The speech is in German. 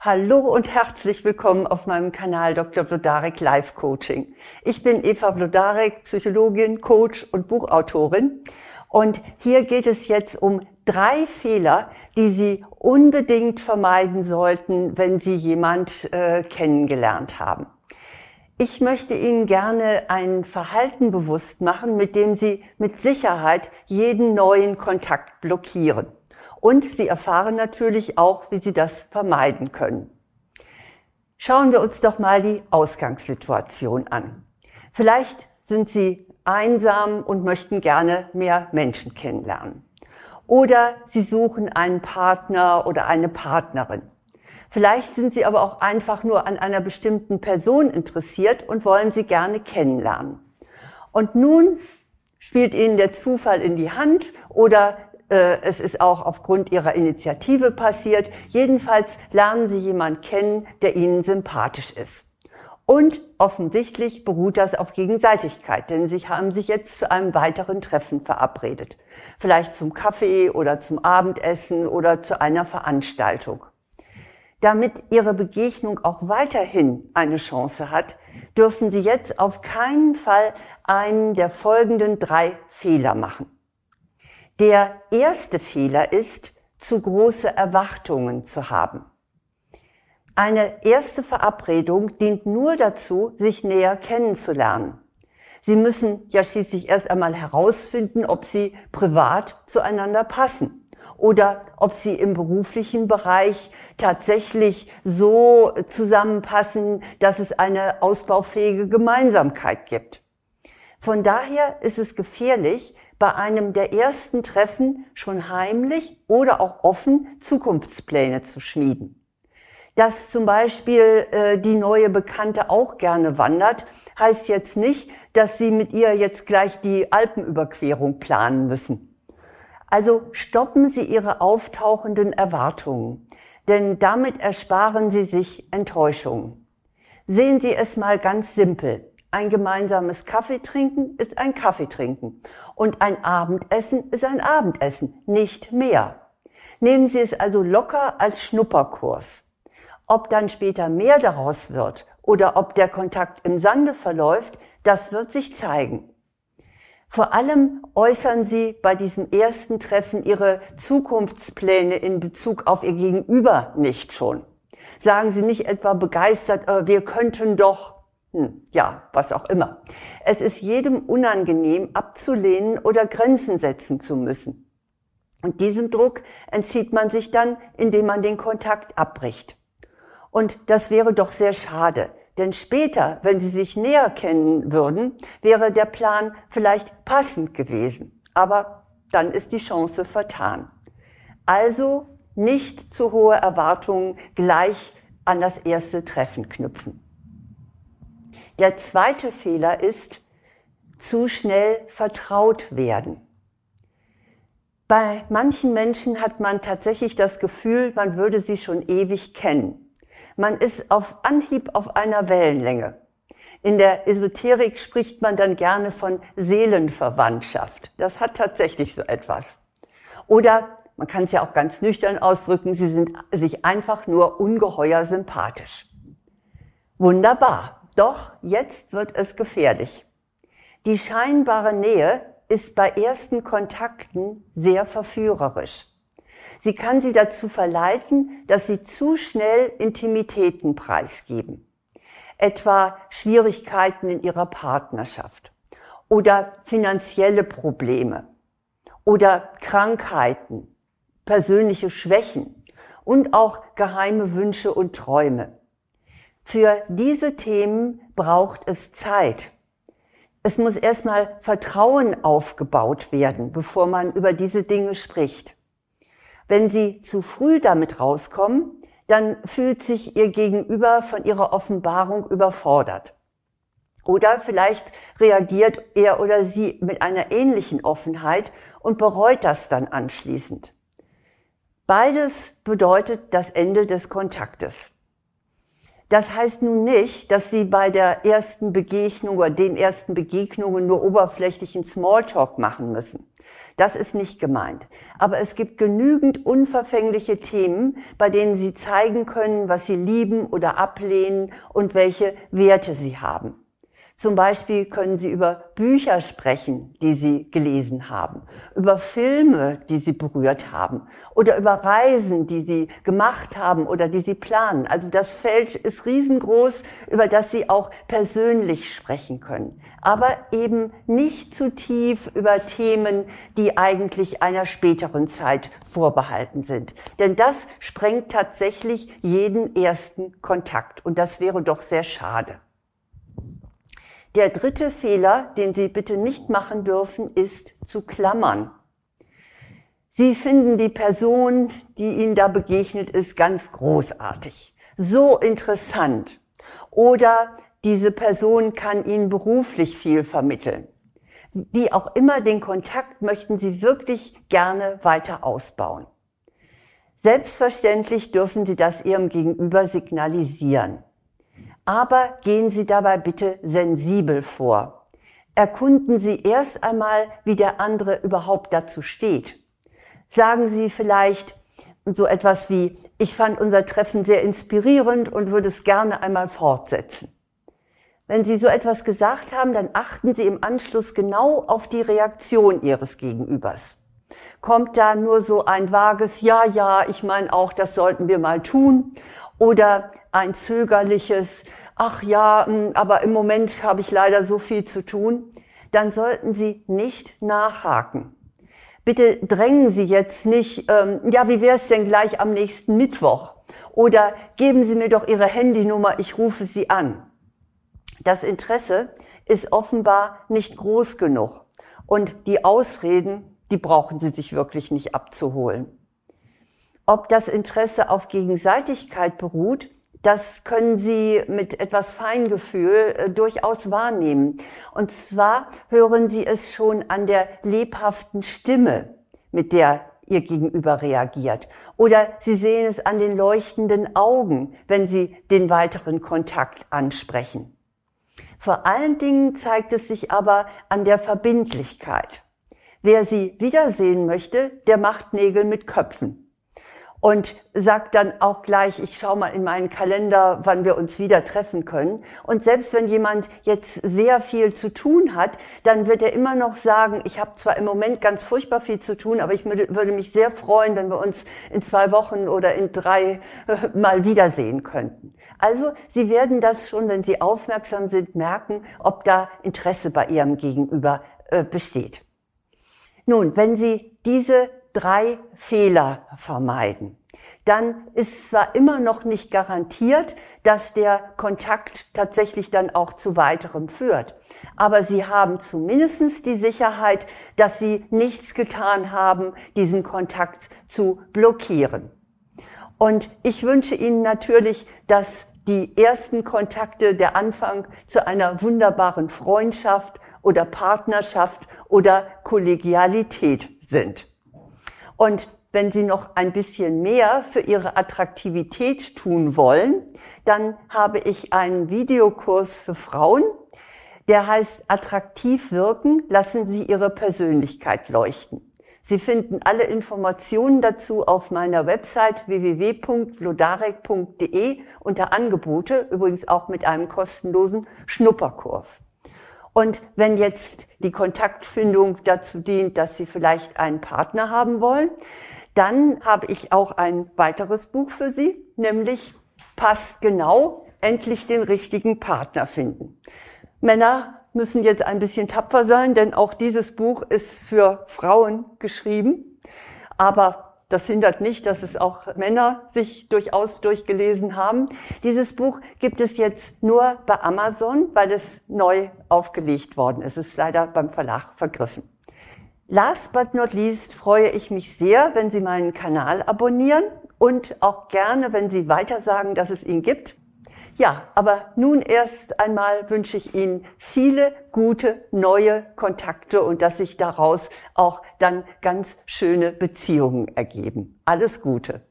Hallo und herzlich willkommen auf meinem Kanal Dr. Blodarek Life Coaching. Ich bin Eva Blodarek, Psychologin, Coach und Buchautorin. Und hier geht es jetzt um drei Fehler, die Sie unbedingt vermeiden sollten, wenn Sie jemand äh, kennengelernt haben. Ich möchte Ihnen gerne ein Verhalten bewusst machen, mit dem Sie mit Sicherheit jeden neuen Kontakt blockieren. Und Sie erfahren natürlich auch, wie Sie das vermeiden können. Schauen wir uns doch mal die Ausgangssituation an. Vielleicht sind Sie einsam und möchten gerne mehr Menschen kennenlernen. Oder Sie suchen einen Partner oder eine Partnerin. Vielleicht sind Sie aber auch einfach nur an einer bestimmten Person interessiert und wollen sie gerne kennenlernen. Und nun spielt Ihnen der Zufall in die Hand oder es ist auch aufgrund ihrer Initiative passiert. Jedenfalls lernen sie jemanden kennen, der ihnen sympathisch ist. Und offensichtlich beruht das auf Gegenseitigkeit, denn sie haben sich jetzt zu einem weiteren Treffen verabredet. Vielleicht zum Kaffee oder zum Abendessen oder zu einer Veranstaltung. Damit ihre Begegnung auch weiterhin eine Chance hat, dürfen sie jetzt auf keinen Fall einen der folgenden drei Fehler machen. Der erste Fehler ist, zu große Erwartungen zu haben. Eine erste Verabredung dient nur dazu, sich näher kennenzulernen. Sie müssen ja schließlich erst einmal herausfinden, ob Sie privat zueinander passen oder ob Sie im beruflichen Bereich tatsächlich so zusammenpassen, dass es eine ausbaufähige Gemeinsamkeit gibt. Von daher ist es gefährlich, bei einem der ersten Treffen schon heimlich oder auch offen Zukunftspläne zu schmieden. Dass zum Beispiel äh, die neue Bekannte auch gerne wandert, heißt jetzt nicht, dass Sie mit ihr jetzt gleich die Alpenüberquerung planen müssen. Also stoppen Sie Ihre auftauchenden Erwartungen, denn damit ersparen Sie sich Enttäuschungen. Sehen Sie es mal ganz simpel. Ein gemeinsames Kaffeetrinken ist ein Kaffeetrinken und ein Abendessen ist ein Abendessen, nicht mehr. Nehmen Sie es also locker als Schnupperkurs. Ob dann später mehr daraus wird oder ob der Kontakt im Sande verläuft, das wird sich zeigen. Vor allem äußern Sie bei diesem ersten Treffen Ihre Zukunftspläne in Bezug auf Ihr Gegenüber nicht schon. Sagen Sie nicht etwa begeistert, äh, wir könnten doch hm, ja, was auch immer. Es ist jedem unangenehm, abzulehnen oder Grenzen setzen zu müssen. Und diesem Druck entzieht man sich dann, indem man den Kontakt abbricht. Und das wäre doch sehr schade, denn später, wenn sie sich näher kennen würden, wäre der Plan vielleicht passend gewesen. Aber dann ist die Chance vertan. Also nicht zu hohe Erwartungen gleich an das erste Treffen knüpfen. Der zweite Fehler ist, zu schnell vertraut werden. Bei manchen Menschen hat man tatsächlich das Gefühl, man würde sie schon ewig kennen. Man ist auf Anhieb auf einer Wellenlänge. In der Esoterik spricht man dann gerne von Seelenverwandtschaft. Das hat tatsächlich so etwas. Oder man kann es ja auch ganz nüchtern ausdrücken, sie sind sich einfach nur ungeheuer sympathisch. Wunderbar. Doch jetzt wird es gefährlich. Die scheinbare Nähe ist bei ersten Kontakten sehr verführerisch. Sie kann sie dazu verleiten, dass sie zu schnell Intimitäten preisgeben. Etwa Schwierigkeiten in ihrer Partnerschaft oder finanzielle Probleme oder Krankheiten, persönliche Schwächen und auch geheime Wünsche und Träume. Für diese Themen braucht es Zeit. Es muss erstmal Vertrauen aufgebaut werden, bevor man über diese Dinge spricht. Wenn Sie zu früh damit rauskommen, dann fühlt sich Ihr Gegenüber von Ihrer Offenbarung überfordert. Oder vielleicht reagiert er oder sie mit einer ähnlichen Offenheit und bereut das dann anschließend. Beides bedeutet das Ende des Kontaktes. Das heißt nun nicht, dass Sie bei der ersten Begegnung oder den ersten Begegnungen nur oberflächlichen Smalltalk machen müssen. Das ist nicht gemeint. Aber es gibt genügend unverfängliche Themen, bei denen Sie zeigen können, was Sie lieben oder ablehnen und welche Werte Sie haben. Zum Beispiel können Sie über Bücher sprechen, die Sie gelesen haben, über Filme, die Sie berührt haben oder über Reisen, die Sie gemacht haben oder die Sie planen. Also das Feld ist riesengroß, über das Sie auch persönlich sprechen können. Aber eben nicht zu tief über Themen, die eigentlich einer späteren Zeit vorbehalten sind. Denn das sprengt tatsächlich jeden ersten Kontakt. Und das wäre doch sehr schade. Der dritte Fehler, den Sie bitte nicht machen dürfen, ist zu klammern. Sie finden die Person, die Ihnen da begegnet ist, ganz großartig, so interessant. Oder diese Person kann Ihnen beruflich viel vermitteln. Wie auch immer den Kontakt möchten Sie wirklich gerne weiter ausbauen. Selbstverständlich dürfen Sie das Ihrem Gegenüber signalisieren. Aber gehen Sie dabei bitte sensibel vor. Erkunden Sie erst einmal, wie der andere überhaupt dazu steht. Sagen Sie vielleicht so etwas wie, ich fand unser Treffen sehr inspirierend und würde es gerne einmal fortsetzen. Wenn Sie so etwas gesagt haben, dann achten Sie im Anschluss genau auf die Reaktion Ihres Gegenübers. Kommt da nur so ein vages Ja, ja, ich meine auch, das sollten wir mal tun? Oder ein zögerliches, ach ja, hm, aber im Moment habe ich leider so viel zu tun, dann sollten Sie nicht nachhaken. Bitte drängen Sie jetzt nicht, ähm, ja, wie wäre es denn gleich am nächsten Mittwoch? Oder geben Sie mir doch Ihre Handynummer, ich rufe Sie an. Das Interesse ist offenbar nicht groß genug. Und die Ausreden, die brauchen Sie sich wirklich nicht abzuholen. Ob das Interesse auf Gegenseitigkeit beruht, das können Sie mit etwas Feingefühl äh, durchaus wahrnehmen. Und zwar hören Sie es schon an der lebhaften Stimme, mit der Ihr Gegenüber reagiert. Oder Sie sehen es an den leuchtenden Augen, wenn Sie den weiteren Kontakt ansprechen. Vor allen Dingen zeigt es sich aber an der Verbindlichkeit. Wer Sie wiedersehen möchte, der macht Nägel mit Köpfen und sagt dann auch gleich, ich schaue mal in meinen Kalender, wann wir uns wieder treffen können. Und selbst wenn jemand jetzt sehr viel zu tun hat, dann wird er immer noch sagen, ich habe zwar im Moment ganz furchtbar viel zu tun, aber ich würde mich sehr freuen, wenn wir uns in zwei Wochen oder in drei äh, mal wiedersehen könnten. Also Sie werden das schon, wenn Sie aufmerksam sind, merken, ob da Interesse bei Ihrem Gegenüber äh, besteht. Nun, wenn Sie diese drei Fehler vermeiden, dann ist zwar immer noch nicht garantiert, dass der Kontakt tatsächlich dann auch zu weiterem führt. Aber Sie haben zumindest die Sicherheit, dass Sie nichts getan haben, diesen Kontakt zu blockieren. Und ich wünsche Ihnen natürlich, dass die ersten Kontakte der Anfang zu einer wunderbaren Freundschaft oder Partnerschaft oder Kollegialität sind. Und wenn Sie noch ein bisschen mehr für Ihre Attraktivität tun wollen, dann habe ich einen Videokurs für Frauen, der heißt Attraktiv wirken, lassen Sie Ihre Persönlichkeit leuchten. Sie finden alle Informationen dazu auf meiner Website www.vlodarek.de unter Angebote, übrigens auch mit einem kostenlosen Schnupperkurs. Und wenn jetzt die Kontaktfindung dazu dient, dass Sie vielleicht einen Partner haben wollen, dann habe ich auch ein weiteres Buch für Sie, nämlich Passt genau, endlich den richtigen Partner finden. Männer müssen jetzt ein bisschen tapfer sein, denn auch dieses Buch ist für Frauen geschrieben. Aber das hindert nicht, dass es auch Männer sich durchaus durchgelesen haben. Dieses Buch gibt es jetzt nur bei Amazon, weil es neu aufgelegt worden ist. Es ist leider beim Verlag vergriffen. Last but not least freue ich mich sehr, wenn Sie meinen Kanal abonnieren und auch gerne, wenn Sie weitersagen, dass es ihn gibt. Ja, aber nun erst einmal wünsche ich Ihnen viele gute neue Kontakte und dass sich daraus auch dann ganz schöne Beziehungen ergeben. Alles Gute.